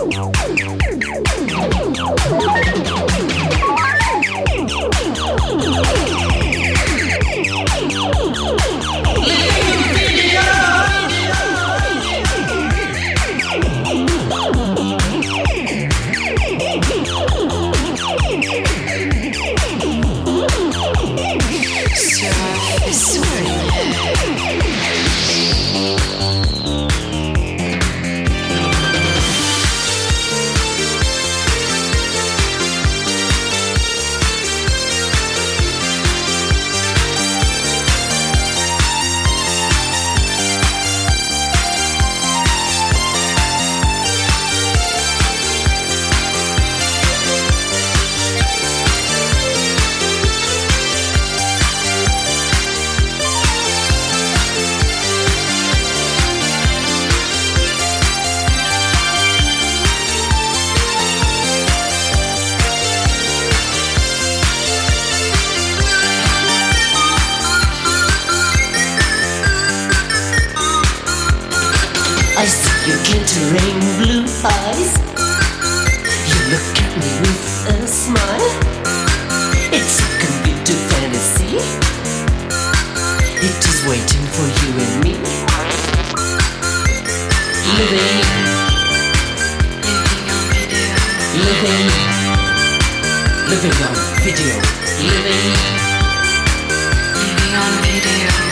Thank you. Living, living on video. Living, living on video.